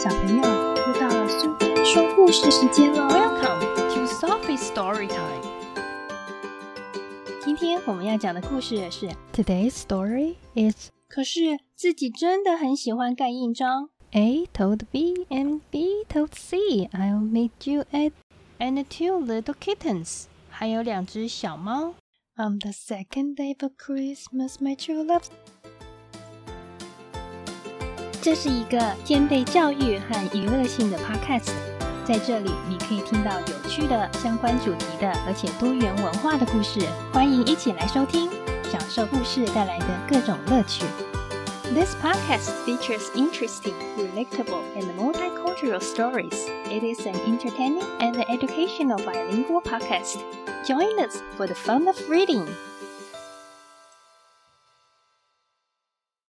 小朋友，又到了苏菲说故事时间了。 Welcome to Sophie's Story Time. 今天我们要讲的故事是， Today's story is 可是自己真的很喜欢盖印章。 A told B and B told C, I'll meet you at and two little kittens. 还有两只小猫。 On the second day of Christmas, my true love。 这是一个兼备教育和娱乐性的 podcast，在这里你可以听到有趣的相关主题的，而且多元文化的故事。欢迎一起来收听，享受故事带来的各种乐趣。This podcast features interesting, relatable, and multicultural stories. It is an entertaining and educational bilingual podcast. Join us for the fun of reading.